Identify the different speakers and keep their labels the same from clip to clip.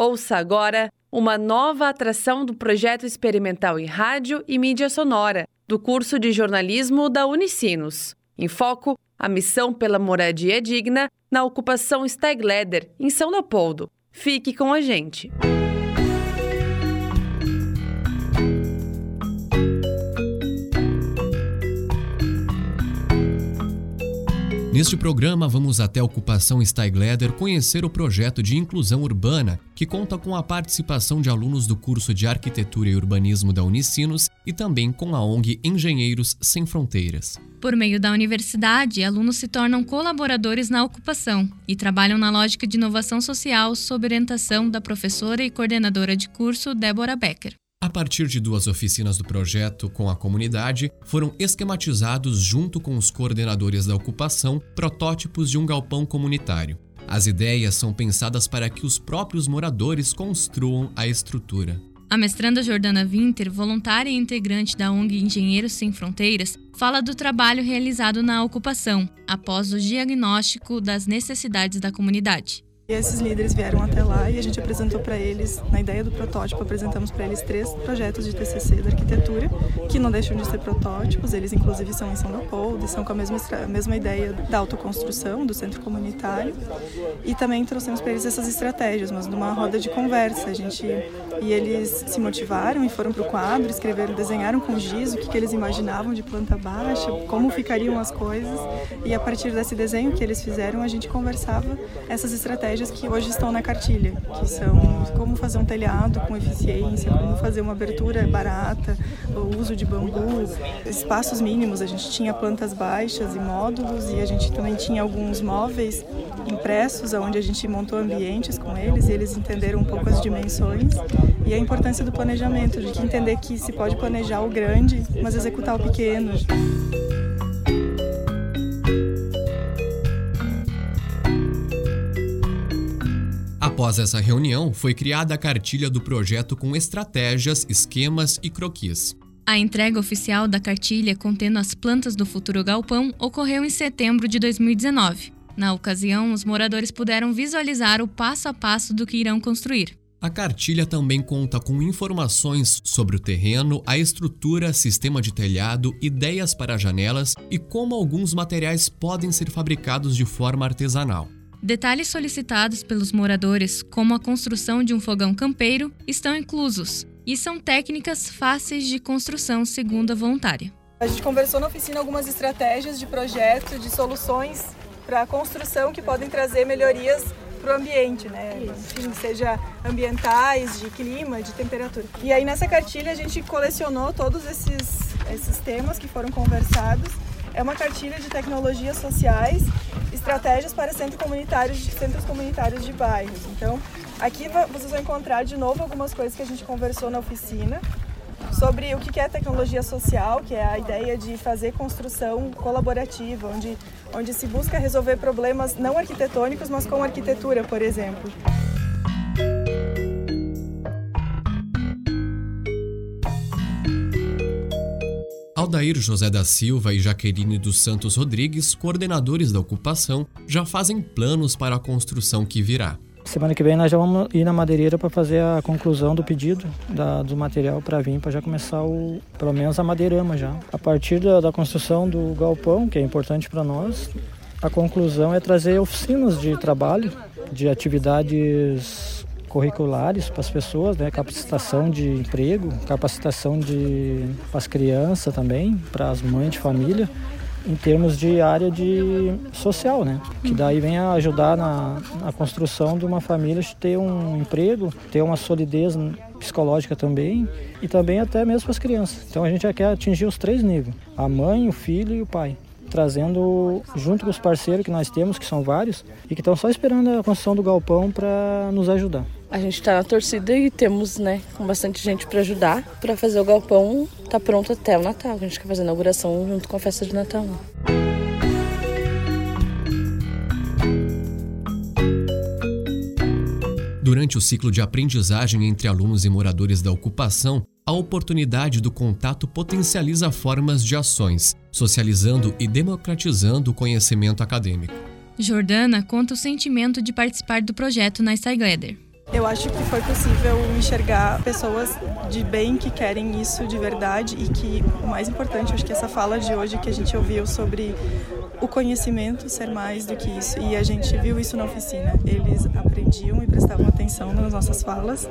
Speaker 1: Ouça agora uma nova atração do projeto experimental em rádio e mídia sonora do curso de jornalismo da Unicinos. Em foco, a missão pela moradia digna na ocupação Stegleder, em São Leopoldo. Fique com a gente.
Speaker 2: Neste programa, vamos até a ocupação Steigleder conhecer o projeto de inclusão urbana, que conta com a participação de alunos do curso de Arquitetura e Urbanismo da Unicinos e também com a ONG Engenheiros Sem Fronteiras.
Speaker 3: Por meio da universidade, alunos se tornam colaboradores na ocupação e trabalham na lógica de inovação social sob orientação da professora e coordenadora de curso Débora Becker.
Speaker 2: A partir de duas oficinas do projeto com a comunidade, foram esquematizados, junto com os coordenadores da ocupação, protótipos de um galpão comunitário. As ideias são pensadas para que os próprios moradores construam a estrutura.
Speaker 3: A mestranda Jordana Winter, voluntária e integrante da ONG Engenheiros Sem Fronteiras, fala do trabalho realizado na ocupação, após o diagnóstico das necessidades da comunidade.
Speaker 4: E esses líderes vieram até lá e a gente apresentou para eles, na ideia do protótipo, apresentamos para eles três projetos de TCC da arquitetura, que não deixam de ser protótipos, eles inclusive são em São Leopoldo, são com a mesma, a mesma ideia da autoconstrução, do centro comunitário. E também trouxemos para eles essas estratégias, mas numa roda de conversa. A gente, e eles se motivaram e foram para o quadro, escreveram, desenharam com giz o que, que eles imaginavam de planta baixa, como ficariam as coisas. E a partir desse desenho que eles fizeram, a gente conversava essas estratégias que hoje estão na cartilha, que são como fazer um telhado com eficiência, como fazer uma abertura barata, o uso de bambu, espaços mínimos. A gente tinha plantas baixas e módulos e a gente também tinha alguns móveis impressos, onde a gente montou ambientes com eles e eles entenderam um pouco as dimensões e a importância do planejamento, de que entender que se pode planejar o grande, mas executar o pequeno.
Speaker 2: Após essa reunião, foi criada a cartilha do projeto com estratégias, esquemas e croquis.
Speaker 3: A entrega oficial da cartilha contendo as plantas do futuro galpão ocorreu em setembro de 2019. Na ocasião, os moradores puderam visualizar o passo a passo do que irão construir.
Speaker 2: A cartilha também conta com informações sobre o terreno, a estrutura, sistema de telhado, ideias para janelas e como alguns materiais podem ser fabricados de forma artesanal.
Speaker 3: Detalhes solicitados pelos moradores, como a construção de um fogão campeiro, estão inclusos e são técnicas fáceis de construção, segundo a voluntária.
Speaker 4: A gente conversou na oficina algumas estratégias de projeto, de soluções para a construção que podem trazer melhorias para o ambiente, né? Enfim, seja ambientais, de clima, de temperatura. E aí nessa cartilha a gente colecionou todos esses, esses temas que foram conversados. É uma cartilha de tecnologias sociais estratégias para centros comunitários, centros comunitários de bairros. Então, aqui vocês vão encontrar de novo algumas coisas que a gente conversou na oficina sobre o que é tecnologia social, que é a ideia de fazer construção colaborativa, onde, onde se busca resolver problemas não arquitetônicos, mas com arquitetura, por exemplo.
Speaker 2: Aldair José da Silva e Jaqueline dos Santos Rodrigues, coordenadores da ocupação, já fazem planos para a construção que virá.
Speaker 5: Semana que vem nós já vamos ir na madeireira para fazer a conclusão do pedido da, do material para vir, para já começar o, pelo menos a madeirama já. A partir da, da construção do galpão, que é importante para nós, a conclusão é trazer oficinas de trabalho, de atividades curriculares para as pessoas, né? capacitação de emprego, capacitação de para as crianças também, para as mães de família, em termos de área de social, né? Que daí vem a ajudar na, na construção de uma família ter um emprego, ter uma solidez psicológica também e também até mesmo para as crianças. Então a gente já quer atingir os três níveis: a mãe, o filho e o pai trazendo junto com os parceiros que nós temos, que são vários, e que estão só esperando a construção do galpão para nos ajudar.
Speaker 6: A gente está na torcida e temos, né, com bastante gente para ajudar para fazer o galpão tá pronto até o Natal. A gente quer fazer a inauguração junto com a festa de Natal.
Speaker 2: Durante o ciclo de aprendizagem entre alunos e moradores da ocupação, a oportunidade do contato potencializa formas de ações, socializando e democratizando o conhecimento acadêmico.
Speaker 3: Jordana conta o sentimento de participar do projeto na Steigleder
Speaker 4: Eu acho que foi possível enxergar pessoas de bem que querem isso de verdade e que o mais importante, acho que essa fala de hoje que a gente ouviu sobre o conhecimento ser mais do que isso. E a gente viu isso na oficina. Eles aprendiam e prestavam atenção nas nossas falas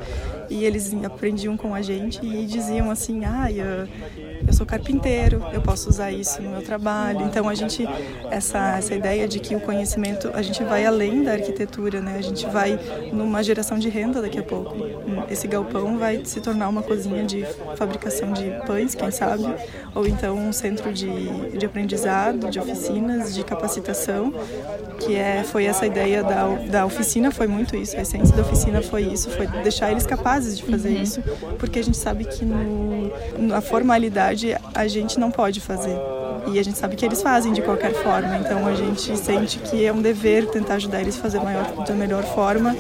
Speaker 4: e eles aprendiam com a gente e diziam assim: "Ah, eu, sou carpinteiro, eu posso usar isso no meu trabalho". Então a gente essa essa ideia de que o conhecimento, a gente vai além da arquitetura, né? A gente vai numa geração de renda daqui a pouco. Esse galpão vai se tornar uma cozinha de fabricação de pães, quem sabe, ou então um centro de, de aprendizado, de oficinas de capacitação, que é, foi essa ideia da, da oficina, foi muito isso, a essência da oficina foi isso, foi deixar eles capazes de fazer uhum. isso, porque a gente sabe que no, na formalidade a gente não pode fazer. E a gente sabe que eles fazem de qualquer forma, então a gente sente que é um dever tentar ajudar eles a fazer maior, da melhor forma.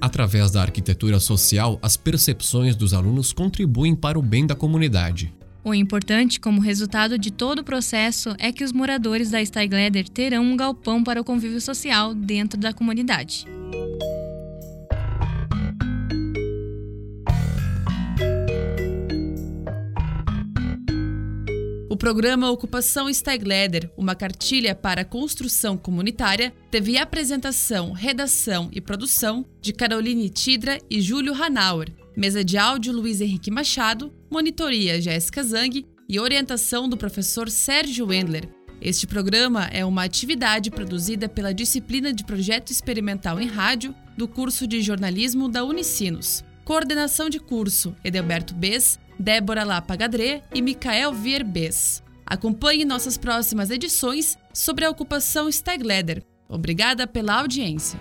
Speaker 2: Através da arquitetura social, as percepções dos alunos contribuem para o bem da comunidade.
Speaker 3: O importante, como resultado de todo o processo, é que os moradores da Steigleder terão um galpão para o convívio social dentro da comunidade.
Speaker 1: Programa Ocupação Steigleder, uma cartilha para construção comunitária, teve apresentação, redação e produção de Caroline Tidra e Júlio Hanauer, mesa de áudio Luiz Henrique Machado, monitoria Jéssica Zang e orientação do professor Sérgio Wendler. Este programa é uma atividade produzida pela disciplina de Projeto Experimental em Rádio do curso de jornalismo da Unicinos. Coordenação de curso: Edelberto Bess Débora Lapagadré e Micael Vierbes. Acompanhe nossas próximas edições sobre a ocupação Stegleder. Obrigada pela audiência.